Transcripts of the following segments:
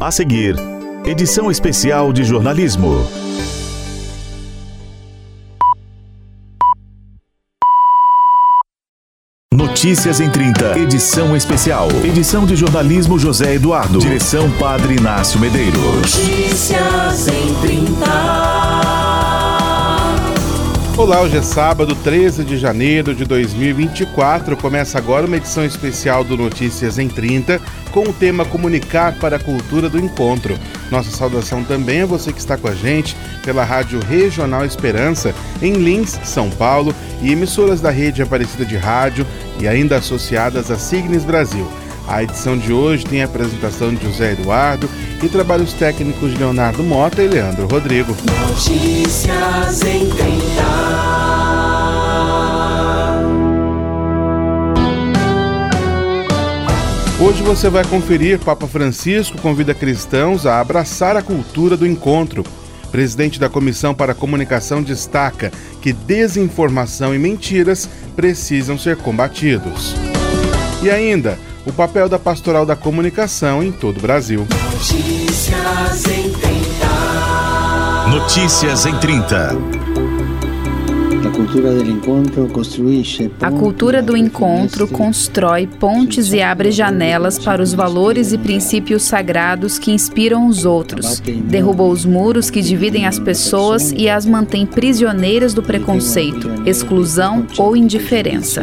A seguir, edição especial de jornalismo. Notícias em 30, edição especial. Edição de jornalismo José Eduardo. Direção Padre Inácio Medeiros. Notícias em 30. Olá, hoje é sábado, 13 de janeiro de 2024. Começa agora uma edição especial do Notícias em 30 com o tema Comunicar para a Cultura do Encontro. Nossa saudação também a você que está com a gente pela Rádio Regional Esperança em Lins, São Paulo e emissoras da rede Aparecida de Rádio e ainda associadas a Signes Brasil. A edição de hoje tem a apresentação de José Eduardo e trabalhos técnicos de Leonardo Mota e Leandro Rodrigo. Notícias em 30. Hoje você vai conferir Papa Francisco convida cristãos a abraçar a cultura do encontro. Presidente da Comissão para a Comunicação destaca que desinformação e mentiras precisam ser combatidos. E ainda, o papel da pastoral da comunicação em todo o Brasil. Notícias em 30. Notícias em 30. A cultura do encontro constrói pontes e abre janelas para os valores e princípios sagrados que inspiram os outros. Derruba os muros que dividem as pessoas e as mantém prisioneiras do preconceito, exclusão ou indiferença.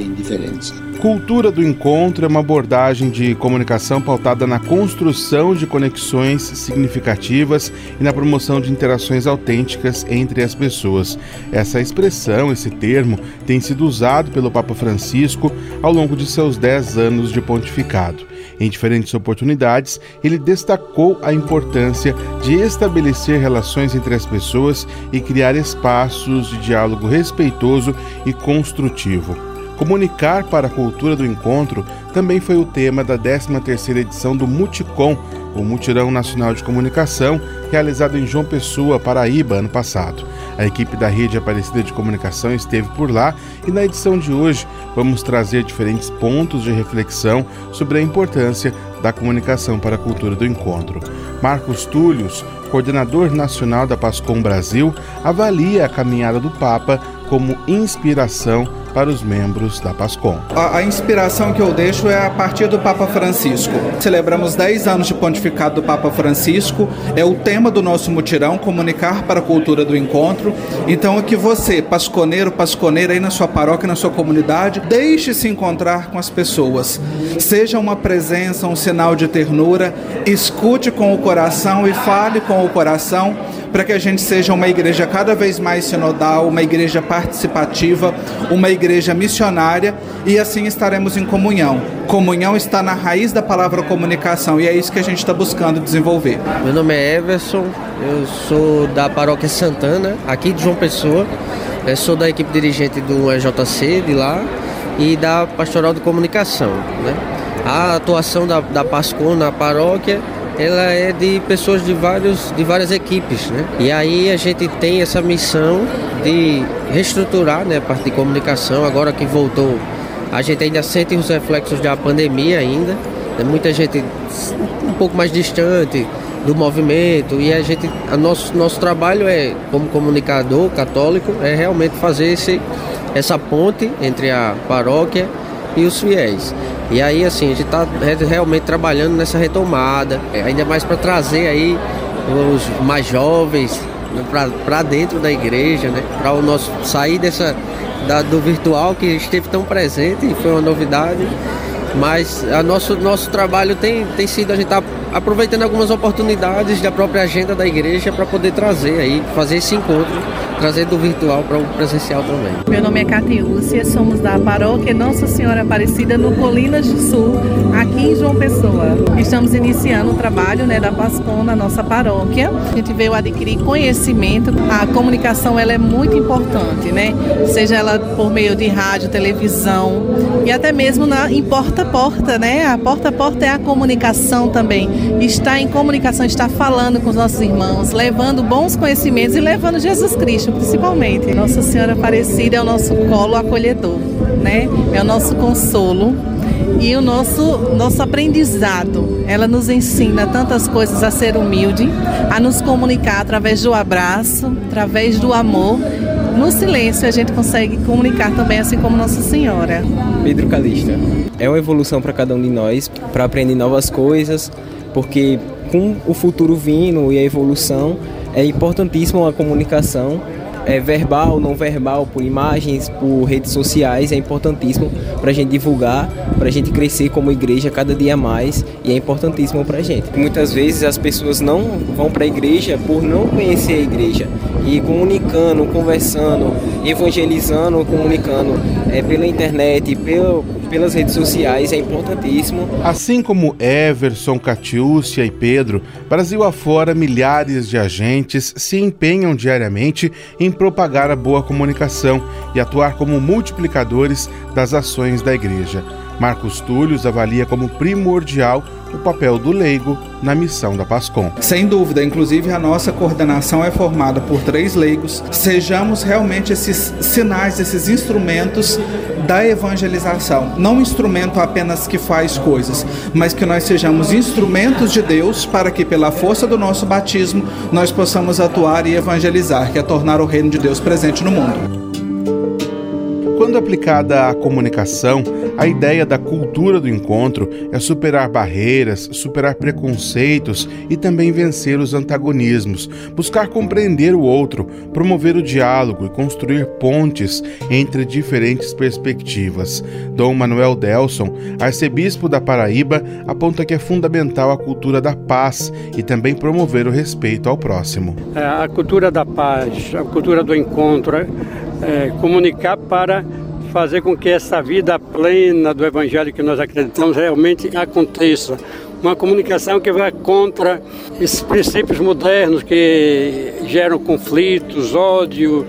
Cultura do encontro é uma abordagem de comunicação pautada na construção de conexões significativas e na promoção de interações autênticas entre as pessoas. Essa expressão, esse termo, tem sido usado pelo Papa Francisco ao longo de seus dez anos de pontificado. Em diferentes oportunidades, ele destacou a importância de estabelecer relações entre as pessoas e criar espaços de diálogo respeitoso e construtivo. Comunicar para a cultura do encontro também foi o tema da 13ª edição do Muticom, o Mutirão Nacional de Comunicação, realizado em João Pessoa, Paraíba, ano passado. A equipe da Rede Aparecida de Comunicação esteve por lá e na edição de hoje vamos trazer diferentes pontos de reflexão sobre a importância da comunicação para a cultura do encontro. Marcos Túlios, coordenador nacional da Pascom Brasil, avalia a caminhada do Papa como inspiração para os membros da PASCOM. A, a, inspiração que eu deixo é a partir do Papa Francisco. Celebramos 10 anos de pontificado do Papa Francisco, é o tema do nosso mutirão, comunicar para a cultura do encontro. Então, é que você, pasconeiro, pasconeira aí na sua paróquia, na sua comunidade, deixe se encontrar com as pessoas. Seja uma presença, um sinal de ternura, escute com o coração e fale com o coração para que a gente seja uma igreja cada vez mais sinodal, uma igreja participativa, uma igreja missionária e assim estaremos em comunhão. Comunhão está na raiz da palavra comunicação e é isso que a gente está buscando desenvolver. Meu nome é Everson, eu sou da Paróquia Santana, aqui de João Pessoa. Eu sou da equipe dirigente do EJC de lá e da Pastoral de Comunicação. Né? A atuação da, da na paróquia ela é de pessoas de, vários, de várias equipes, né? E aí a gente tem essa missão de reestruturar né, a parte de comunicação, agora que voltou, a gente ainda sente os reflexos da pandemia ainda, né? muita gente um pouco mais distante do movimento e a gente, a nosso, nosso trabalho é, como comunicador católico, é realmente fazer esse, essa ponte entre a paróquia e os fiéis. E aí, assim, a gente está realmente trabalhando nessa retomada, é, ainda mais para trazer aí os mais jovens né, para dentro da igreja, né? Para o nosso sair dessa da, do virtual que esteve tão presente e foi uma novidade. Mas a nosso, nosso trabalho tem, tem sido, a gente está aproveitando algumas oportunidades da própria agenda da igreja para poder trazer aí, fazer esse encontro trazer do virtual para o presencial também. Meu nome é Catiúcia, somos da paróquia Nossa Senhora Aparecida no Colinas do Sul, aqui em João Pessoa. Estamos iniciando o trabalho né, da PASCOM na nossa paróquia. A gente veio adquirir conhecimento. A comunicação ela é muito importante, né? Seja ela por meio de rádio, televisão e até mesmo na, em porta a porta, né? A porta a porta é a comunicação também. Estar em comunicação, estar falando com os nossos irmãos, levando bons conhecimentos e levando Jesus Cristo principalmente. Nossa Senhora Aparecida é o nosso colo acolhedor, né? É o nosso consolo. e o nosso, nosso aprendizado. Ela nos ensina tantas coisas a ser humilde, a nos comunicar através do abraço, através do amor. No silêncio a gente consegue comunicar também, assim como Nossa Senhora. Pedro Calista. É uma evolução para cada um de nós, para aprender novas coisas, porque com o futuro vindo e a evolução, é importantíssima a comunicação é, verbal, não verbal, por imagens, por redes sociais, é importantíssimo para a gente divulgar, para a gente crescer como igreja cada dia mais e é importantíssimo para a gente. Muitas vezes as pessoas não vão para a igreja por não conhecer a igreja e comunicando, conversando, evangelizando, comunicando é, pela internet, pelo, pelas redes sociais é importantíssimo. Assim como Everson, Catiúcia e Pedro, Brasil afora milhares de agentes se empenham diariamente em propagar a boa comunicação e atuar como multiplicadores das ações da igreja. Marcos Túlios avalia como primordial o papel do leigo na missão da PASCOM. Sem dúvida, inclusive a nossa coordenação é formada por três leigos. Sejamos realmente esses sinais, esses instrumentos da evangelização. Não um instrumento apenas que faz coisas, mas que nós sejamos instrumentos de Deus para que, pela força do nosso batismo, nós possamos atuar e evangelizar, que é tornar o reino de Deus presente no mundo. Quando aplicada à comunicação, a ideia da cultura do encontro é superar barreiras, superar preconceitos e também vencer os antagonismos, buscar compreender o outro, promover o diálogo e construir pontes entre diferentes perspectivas. Dom Manuel Delson, arcebispo da Paraíba, aponta que é fundamental a cultura da paz e também promover o respeito ao próximo. É, a cultura da paz, a cultura do encontro, é, é comunicar para fazer com que essa vida plena do Evangelho que nós acreditamos realmente aconteça. Uma comunicação que vai contra esses princípios modernos que geram conflitos, ódio,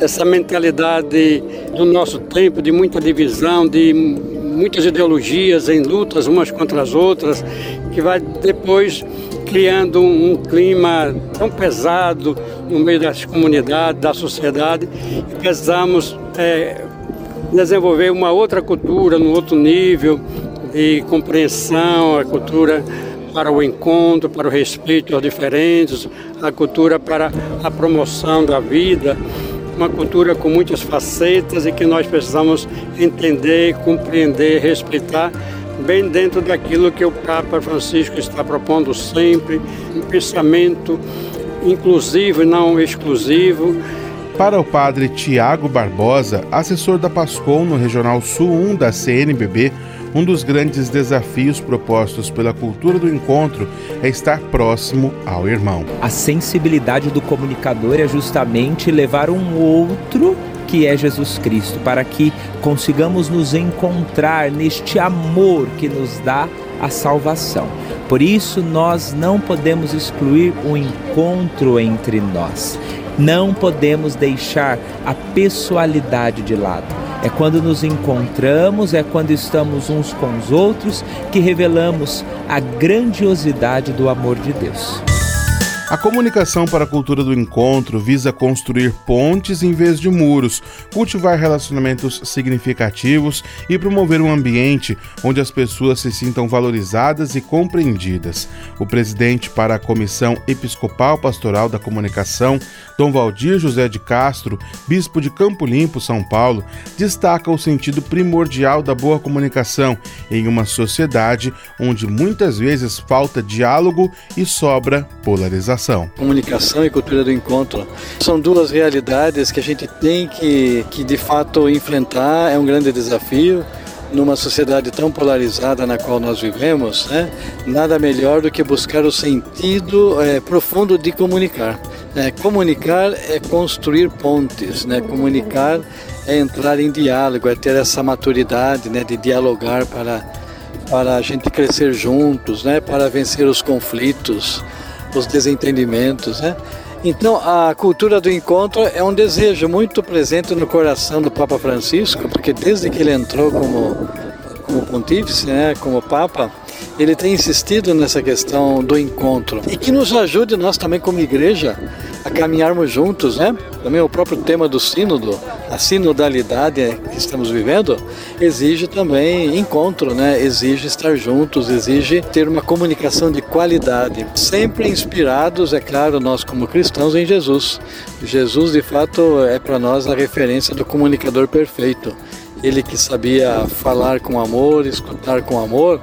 essa mentalidade do nosso tempo de muita divisão, de muitas ideologias em lutas umas contra as outras, que vai depois criando um clima tão pesado no meio das comunidades, da sociedade, e precisamos é, desenvolver uma outra cultura, num outro nível de compreensão, a cultura para o encontro, para o respeito aos diferentes, a cultura para a promoção da vida, uma cultura com muitas facetas e que nós precisamos entender, compreender, respeitar, bem dentro daquilo que o Papa Francisco está propondo sempre, um pensamento inclusivo e não exclusivo, para o padre Tiago Barbosa, assessor da PASCOM no Regional Sul 1 da CNBB, um dos grandes desafios propostos pela cultura do encontro é estar próximo ao irmão. A sensibilidade do comunicador é justamente levar um outro que é Jesus Cristo, para que consigamos nos encontrar neste amor que nos dá a salvação. Por isso, nós não podemos excluir o encontro entre nós. Não podemos deixar a pessoalidade de lado. É quando nos encontramos, é quando estamos uns com os outros que revelamos a grandiosidade do amor de Deus. A comunicação para a cultura do encontro visa construir pontes em vez de muros, cultivar relacionamentos significativos e promover um ambiente onde as pessoas se sintam valorizadas e compreendidas. O presidente para a Comissão Episcopal Pastoral da Comunicação, Dom Valdir José de Castro, bispo de Campo Limpo, São Paulo, destaca o sentido primordial da boa comunicação em uma sociedade onde muitas vezes falta diálogo e sobra polarização comunicação. E cultura do encontro são duas realidades que a gente tem que, que de fato enfrentar, é um grande desafio numa sociedade tão polarizada na qual nós vivemos, né? nada melhor do que buscar o sentido é, profundo de comunicar. É, comunicar é construir pontes, né? comunicar é entrar em diálogo, é ter essa maturidade né? de dialogar para, para a gente crescer juntos, né? para vencer os conflitos os desentendimentos, né? Então, a cultura do encontro é um desejo muito presente no coração do Papa Francisco, porque desde que ele entrou como, como pontífice, né, como Papa, ele tem insistido nessa questão do encontro e que nos ajude nós também como igreja a caminharmos juntos, né? Também o próprio tema do sínodo, a sinodalidade que estamos vivendo, exige também encontro, né? Exige estar juntos, exige ter uma comunicação de qualidade, sempre inspirados, é claro, nós como cristãos em Jesus. Jesus, de fato, é para nós a referência do comunicador perfeito. Ele que sabia falar com amor, escutar com amor,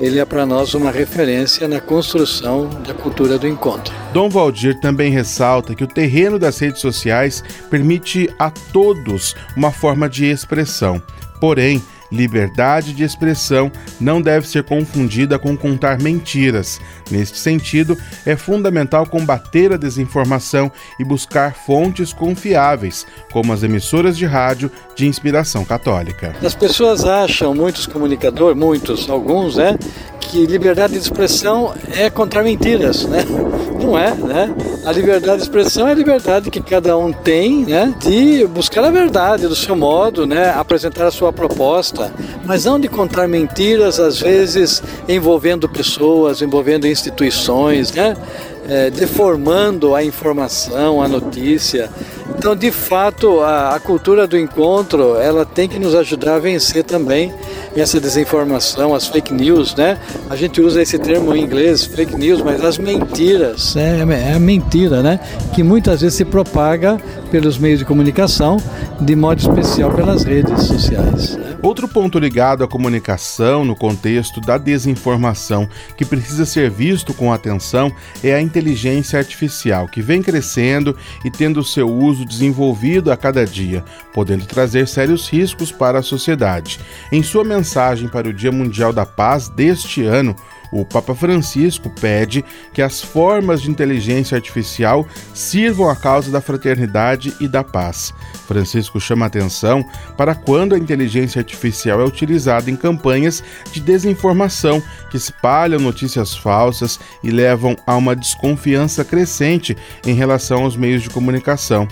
ele é para nós uma referência na construção da cultura do encontro. Dom Valdir também ressalta que o terreno das redes sociais permite a todos uma forma de expressão. Porém, liberdade de expressão não deve ser confundida com contar mentiras. Neste sentido, é fundamental combater a desinformação e buscar fontes confiáveis, como as emissoras de rádio de inspiração católica. As pessoas acham, muitos comunicadores, muitos, alguns, né, que liberdade de expressão é contar mentiras, né? Não é, né? A liberdade de expressão é a liberdade que cada um tem, né? De buscar a verdade do seu modo, né? Apresentar a sua proposta, mas não de contar mentiras, às vezes envolvendo pessoas, envolvendo instituições, né? É, deformando a informação, a notícia. Então, de fato, a, a, cultura do encontro ela tem que nos ajudar a vencer também essa desinformação, as fake news, né? A gente usa esse termo em inglês, fake news, mas as mentiras. É, é a mentira, né? Que muitas vezes se propaga pelos meios de comunicação, de modo especial pelas redes sociais. Né? Outro ponto ligado à comunicação no contexto da desinformação que precisa ser visto com atenção é a inteligência artificial, que vem crescendo e tendo seu uso desenvolvido a cada dia, podendo trazer sérios riscos para a sociedade. Em sua mensagem para o Dia Mundial da Paz deste ano, o Papa Francisco pede que as formas de inteligência artificial sirvam à causa da fraternidade e da paz. Francisco chama atenção para quando a inteligência artificial é utilizada em campanhas de desinformação que espalham notícias falsas e levam a uma desconfiança crescente em relação aos meios de comunicação.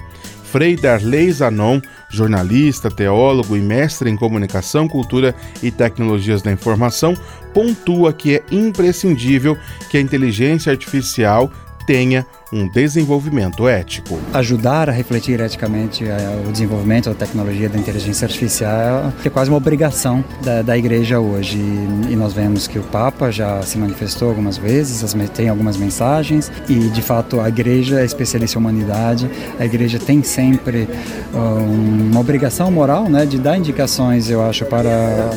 Frei Darley Zanon, jornalista, teólogo e mestre em comunicação, cultura e tecnologias da informação, pontua que é imprescindível que a inteligência artificial tenha um desenvolvimento ético. Ajudar a refletir eticamente eh, o desenvolvimento da tecnologia da inteligência artificial é quase uma obrigação da, da igreja hoje. E, nós vemos que o Papa já se manifestou algumas vezes, tem algumas mensagens, e de fato a igreja é especialista em humanidade, a igreja tem sempre uh, uma obrigação moral né, de dar indicações, eu acho, para,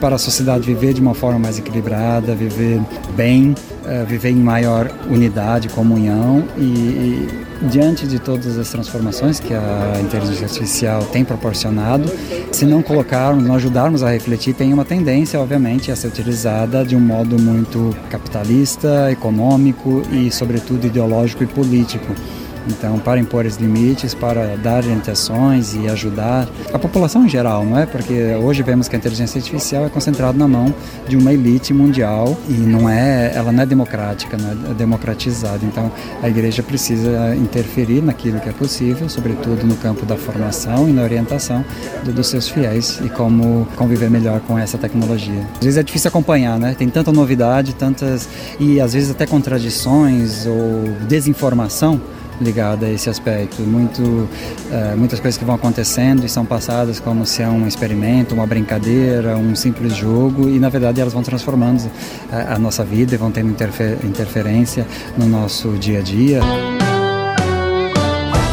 para a sociedade viver de uma forma mais equilibrada, viver bem, uh, viver em maior unidade, comunhão e, e, diante de todas as transformações que a inteligência artificial tem proporcionado, se não colocarmos, não ajudarmos a refletir, tem uma tendência, obviamente, a ser utilizada de um modo muito capitalista, econômico e, sobretudo, ideológico e político. Então, para impor os limites, para dar orientações e ajudar a população em geral, não é? Porque hoje vemos que a inteligência artificial é concentrada na mão de uma elite mundial e não é, ela não é democrática, não é democratizada. Então, a igreja precisa interferir naquilo que é possível, sobretudo no campo da formação e na orientação dos seus fiéis e como conviver melhor com essa tecnologia. Às vezes é difícil acompanhar, né? Tem tanta novidade, tantas e às vezes até contradições ou desinformação ligada a esse aspecto. Muito, uh, muitas coisas que vão acontecendo e são passadas como se é um experimento, uma brincadeira, um simples jogo e na verdade elas vão transformando a, eh, a nossa vida e vão tendo interfer interferência no nosso dia a dia.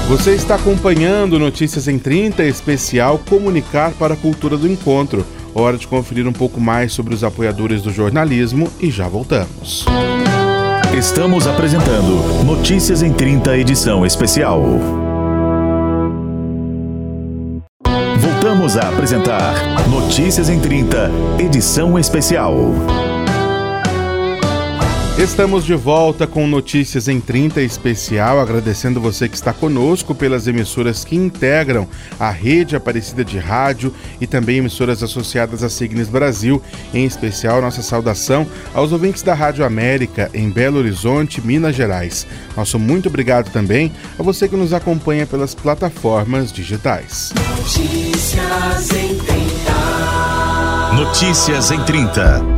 Você está acompanhando Notícias em 30 especial Comunicar para a Cultura do Encontro. Hora de conferir um pouco mais sobre os apoiadores do jornalismo e já voltamos. Estamos apresentando Notícias em 30 edição especial. Voltamos a apresentar Notícias em 30 edição especial. Estamos de volta com Notícias em 30 especial, agradecendo você que está conosco pelas emissoras que integram a rede Aparecida de Rádio e também emissoras associadas à Signes Brasil, em especial nossa saudação aos ouvintes da Rádio América em Belo Horizonte, Minas Gerais. Nosso muito obrigado também a você que nos acompanha pelas plataformas digitais. Notícias em 30. Notícias em 30.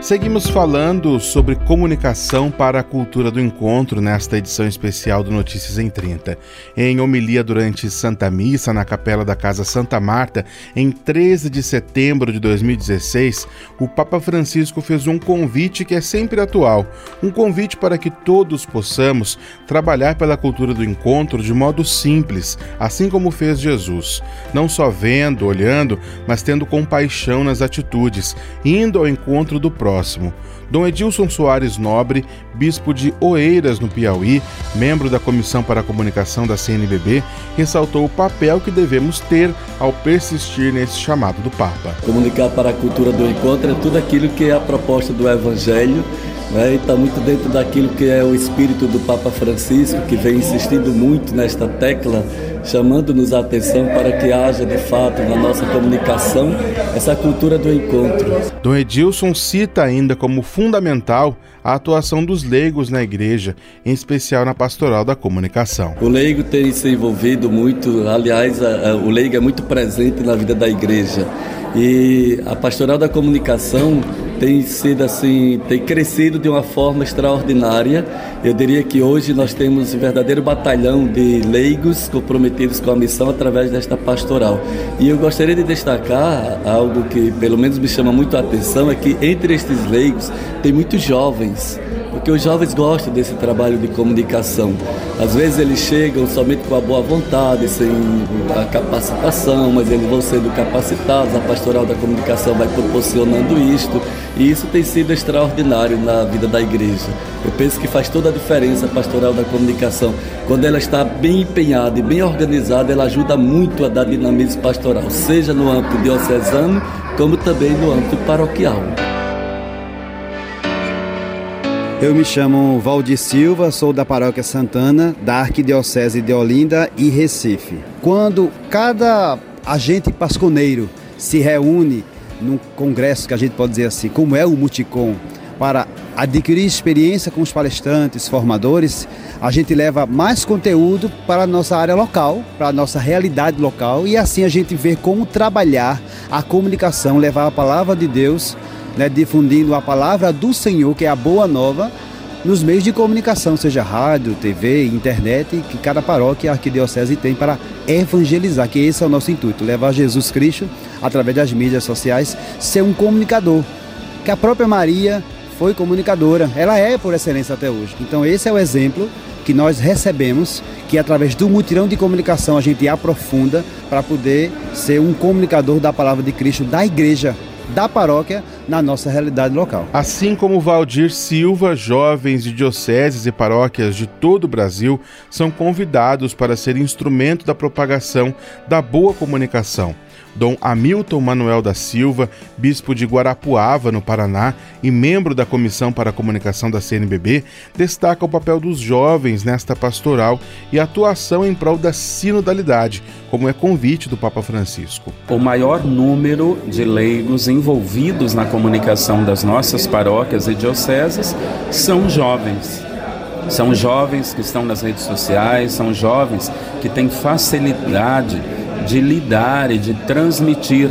Seguimos falando sobre comunicação para a cultura do encontro nesta edição especial do Notícias em 30. Em homilia durante Santa Missa na Capela da Casa Santa Marta, em 13 de setembro de 2016, o Papa Francisco fez um convite que é sempre atual, um convite para que todos possamos trabalhar pela cultura do encontro de modo simples, assim como fez Jesus, não só vendo, olhando, mas tendo compaixão nas atitudes, indo ao encontro do próximo próximo. Dom Edilson Soares Nobre, bispo de Oeiras, no Piauí, membro da Comissão para a Comunicação da CNBB, ressaltou o papel que devemos ter ao persistir nesse chamado do Papa. Comunicar para a cultura do encontro é tudo aquilo que é a proposta do Evangelho né, e está muito dentro daquilo que é o espírito do Papa Francisco, que vem insistindo muito nesta tecla chamando-nos a atenção para que haja de fato na nossa comunicação essa cultura do encontro. Dom Edilson cita ainda como fundamental a atuação dos leigos na igreja, em especial na pastoral da comunicação. O leigo tem se envolvido muito, aliás, a, a, o leigo é muito presente na vida da igreja. E a pastoral da comunicação tem sido assim, tem crescido de uma forma extraordinária. Eu diria que hoje nós temos um verdadeiro batalhão de leigos comprometidos com a missão através desta pastoral. E eu gostaria de destacar algo que pelo menos me chama muito a atenção é que entre estes leigos tem muitos jovens porque os jovens gostam desse trabalho de comunicação. Às vezes eles chegam somente com a boa vontade, sem a capacitação, mas eles vão sendo capacitados, a pastoral da comunicação vai proporcionando isto, e isso tem sido extraordinário na vida da igreja. Eu penso que faz toda a diferença a pastoral da comunicação. Quando ela está bem empenhada e bem organizada, ela ajuda muito a dar dinamismo pastoral, seja no âmbito diocesano, como também no âmbito paroquial. Eu me chamo Valdir Silva, sou da Paróquia Santana, da Arquidiocese de Olinda e Recife. Quando cada agente pasconeiro se reúne num congresso que a gente pode dizer assim, como é o Multicom, para adquirir experiência com os palestrantes, formadores, a gente leva mais conteúdo para a nossa área local, para a nossa realidade local e assim a gente vê como trabalhar a comunicação, levar a palavra de Deus né, difundindo a palavra do Senhor, que é a boa nova, nos meios de comunicação, seja rádio, TV, internet, que cada paróquia, arquidiocese tem para evangelizar, que esse é o nosso intuito, levar Jesus Cristo através das mídias sociais, ser um comunicador. Que a própria Maria foi comunicadora, ela é por excelência até hoje. Então esse é o exemplo que nós recebemos, que através do mutirão de comunicação a gente aprofunda para poder ser um comunicador da palavra de Cristo da igreja da paróquia na nossa realidade local. Assim como Valdir Silva, jovens de dioceses e paróquias de todo o Brasil são convidados para ser instrumento da propagação da boa comunicação Dom Hamilton Manuel da Silva, bispo de Guarapuava, no Paraná, e membro da Comissão para a Comunicação da CNBB, destaca o papel dos jovens nesta pastoral e a atuação em prol da sinodalidade, como é convite do Papa Francisco. O maior número de leigos envolvidos na comunicação das nossas paróquias e dioceses são jovens. São jovens que estão nas redes sociais, são jovens que têm facilidade de lidar e de transmitir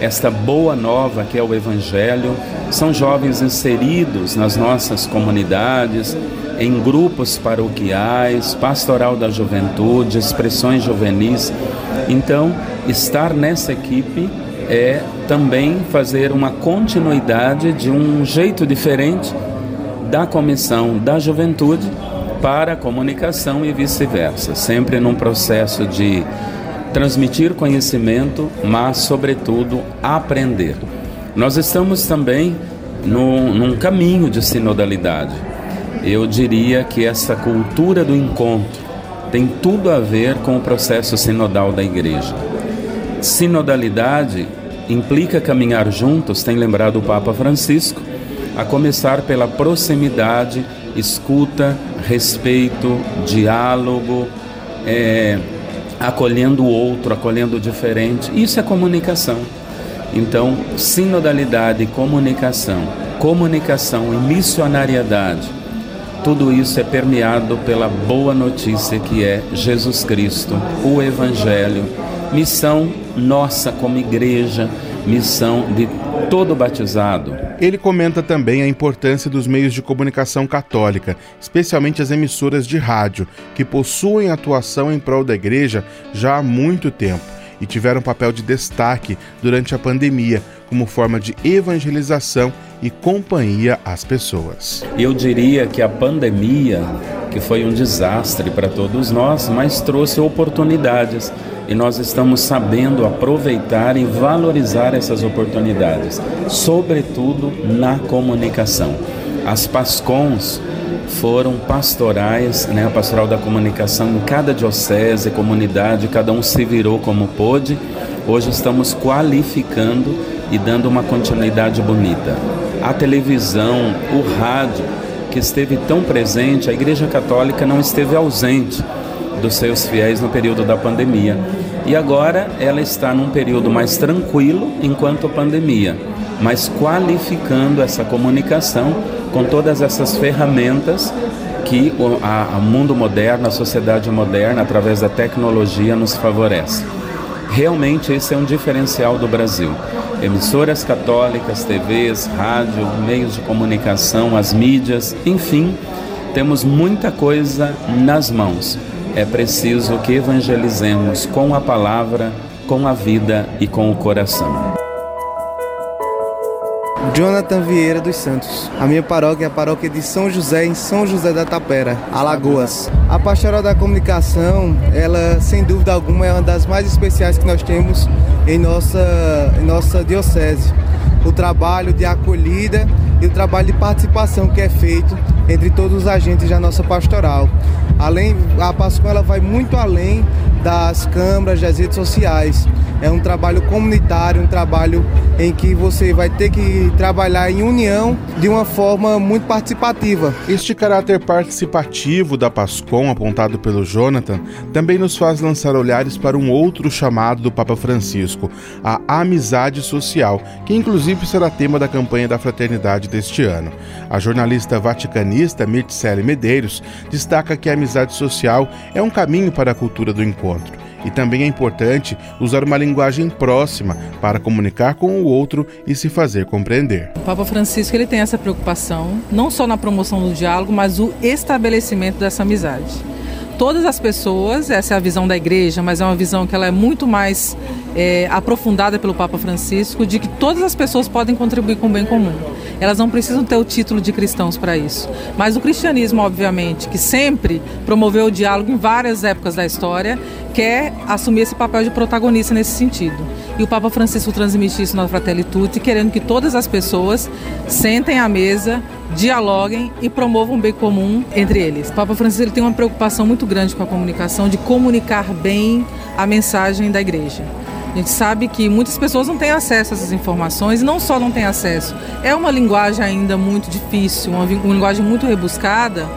esta boa nova que é o Evangelho. São jovens inseridos nas nossas comunidades, em grupos paroquiais, pastoral da juventude, expressões juvenis. Então, estar nessa equipe é também fazer uma continuidade de um jeito diferente da comissão da juventude para a comunicação e vice-versa, sempre num processo de transmitir conhecimento, mas, sobretudo, aprender. Nós estamos também no, num caminho de sinodalidade. Eu diria que essa cultura do encontro tem tudo a ver com o processo sinodal da igreja. Sinodalidade implica caminhar juntos, tem lembrado o Papa Francisco, a começar pela proximidade, escuta, respeito, diálogo, é, acolhendo o outro, acolhendo o diferente. Isso é comunicação. Então, sinodalidade, comunicação, comunicação e missionariedade, tudo isso é permeado pela boa notícia que é Jesus Cristo, o Evangelho, missão nossa como igreja, missão de todo batizado, Ele comenta também a importância dos meios de comunicação católica, especialmente as emissoras de rádio, que possuem atuação em prol da igreja já há muito tempo e tiveram papel de destaque durante a pandemia como forma de evangelização e companhia às pessoas. Eu diria que a pandemia, que foi um desastre para todos nós, mas trouxe oportunidades e nós estamos sabendo aproveitar e valorizar essas oportunidades, sobretudo na comunicação. As PASCONs foram pastorais, né, a pastoral da comunicação em cada diocese, comunidade, cada um se virou como pôde. Hoje estamos qualificando e dando uma continuidade bonita. A televisão, o rádio, que esteve tão presente, a Igreja Católica não esteve ausente dos seus fiéis no período da pandemia. E agora ela está num período mais tranquilo enquanto pandemia, mas qualificando essa comunicação com todas essas ferramentas que o a, a mundo moderno, a sociedade moderna, através da tecnologia, nos favorece. Realmente esse é um diferencial do Brasil. Emissoras católicas, TVs, rádio, meios de comunicação, as mídias, enfim, temos muita coisa nas mãos. É preciso que evangelizemos com a palavra, com a vida e com o coração. Jonathan Vieira dos Santos. A minha paróquia é a paróquia de São José, em São José da Tapera, Alagoas. A Pastoral da Comunicação, ela sem dúvida alguma é uma das mais especiais que nós temos em nossa, em nossa diocese. O trabalho de acolhida e o trabalho de participação que é feito entre todos os agentes da nossa pastoral. Além, a Pascoal ela vai muito além das câmaras, das redes sociais. É um trabalho comunitário, um trabalho em que você vai ter que trabalhar em união de uma forma muito participativa. Este caráter participativo da Pascom, apontado pelo Jonathan, também nos faz lançar olhares para um outro chamado do Papa Francisco, a amizade social, que inclusive será tema da campanha da fraternidade deste ano. A jornalista vaticanista Mircele Medeiros destaca que a amizade social é um caminho para a cultura do encontro e também é importante usar uma linguagem próxima para comunicar com o outro e se fazer compreender. O Papa Francisco ele tem essa preocupação, não só na promoção do diálogo, mas o estabelecimento dessa amizade. Todas as pessoas, essa é a visão da igreja, mas é uma visão que ela é muito mais é, aprofundada pelo Papa Francisco, de que todas as pessoas podem contribuir com o bem comum. Elas não precisam ter o título de cristãos para isso. Mas o cristianismo, obviamente, que sempre promoveu o diálogo em várias épocas da história, quer assumir esse papel de protagonista nesse sentido. E o Papa Francisco transmite isso na Fratelli Tutti, querendo que todas as pessoas sentem à mesa, dialoguem e promovam um bem comum entre eles. O Papa Francisco tem uma preocupação muito grande com a comunicação, de comunicar bem a mensagem da igreja. A gente sabe que muitas pessoas não têm acesso a essas informações e não só não têm acesso, é uma linguagem ainda muito difícil, uma, uma linguagem muito rebuscada,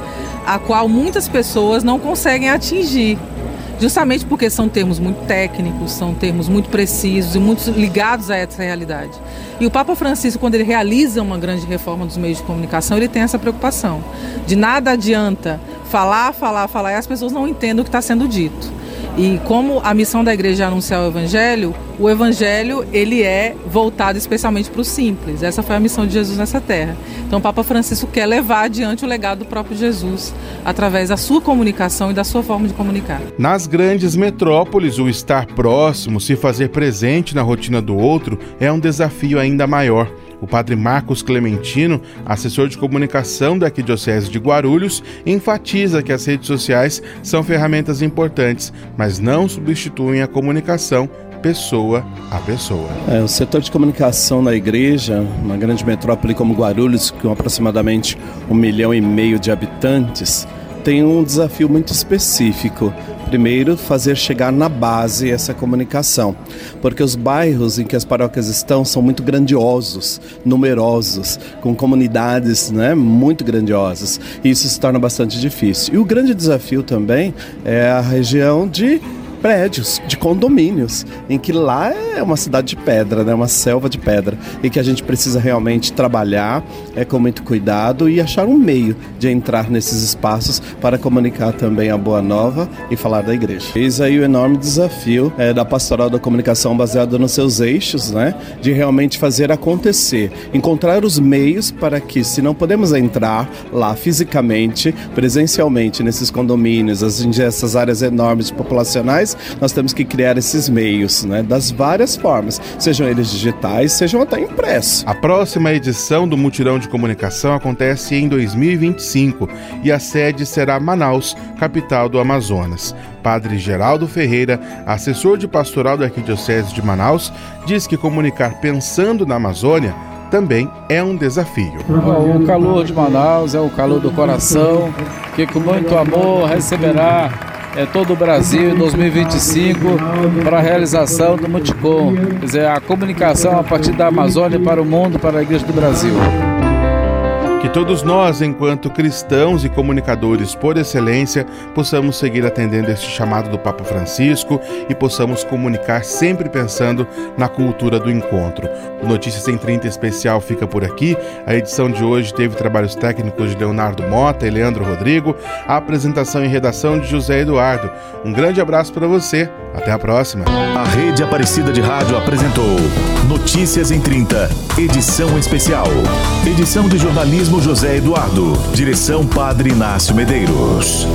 a qual muitas pessoas não conseguem atingir justamente porque são termos muito técnicos, são termos muito precisos e muito ligados a essa realidade. E o Papa Francisco, quando ele realiza uma grande reforma dos meios de comunicação, ele tem essa preocupação. De nada adianta falar, falar, falar e as pessoas não entendem o que está sendo dito. E como a missão da igreja é anunciar o evangelho, o evangelho ele é voltado especialmente para o simples. Essa foi a missão de Jesus nessa terra. Então o Papa Francisco quer levar adiante o legado do próprio Jesus através da sua comunicação e da sua forma de comunicar. Nas grandes metrópoles, o estar próximo, se fazer presente na rotina do outro é um desafio ainda maior. O padre Marcos Clementino, assessor de comunicação da Arquidiocese de Guarulhos, enfatiza que as redes sociais são ferramentas importantes, mas não substituem a comunicação pessoa a pessoa. É, o setor de comunicação na igreja, uma grande metrópole como Guarulhos, com aproximadamente um milhão e meio de habitantes, tem um desafio muito específico primeiro fazer chegar na base essa comunicação, porque os bairros em que as paróquias estão são muito grandiosos, numerosos, com comunidades né, muito grandiosas, e isso se torna bastante difícil. E o grande desafio também é a região de prédios, de condomínios, em que lá é uma cidade de pedra, né? uma selva de pedra, e que a gente precisa realmente trabalhar é, com muito cuidado e achar um meio de entrar nesses espaços para comunicar também a boa nova e falar da igreja. Eis aí o enorme desafio é, da pastoral da comunicação baseada nos seus eixos, né? de realmente fazer acontecer, encontrar os meios para que, se não podemos entrar lá fisicamente, presencialmente nesses condomínios, essas áreas enormes populacionais, nós temos que criar esses meios, né, das várias formas, sejam eles digitais, sejam até impressos. A próxima edição do Mutirão de Comunicação acontece em 2025 e a sede será Manaus, capital do Amazonas. Padre Geraldo Ferreira, assessor de pastoral da Arquidiocese de Manaus, diz que comunicar pensando na Amazônia também é um desafio. O calor de Manaus é o calor do coração, que com muito amor receberá é, todo o Brasil em 2025 para a realização do Multicom, quer dizer, a comunicação a partir da Amazônia para o mundo, para a Igreja do Brasil. Que todos nós, enquanto cristãos e comunicadores por excelência, possamos seguir atendendo este chamado do Papa Francisco e possamos comunicar sempre pensando na cultura do encontro. O Notícias em 30 especial fica por aqui. A edição de hoje teve trabalhos técnicos de Leonardo Mota e Leandro Rodrigo, a apresentação e redação de José Eduardo. Um grande abraço para você. Até a próxima. A Rede Aparecida de Rádio apresentou Notícias em 30, edição especial. Edição de jornalismo José Eduardo. Direção Padre Inácio Medeiros.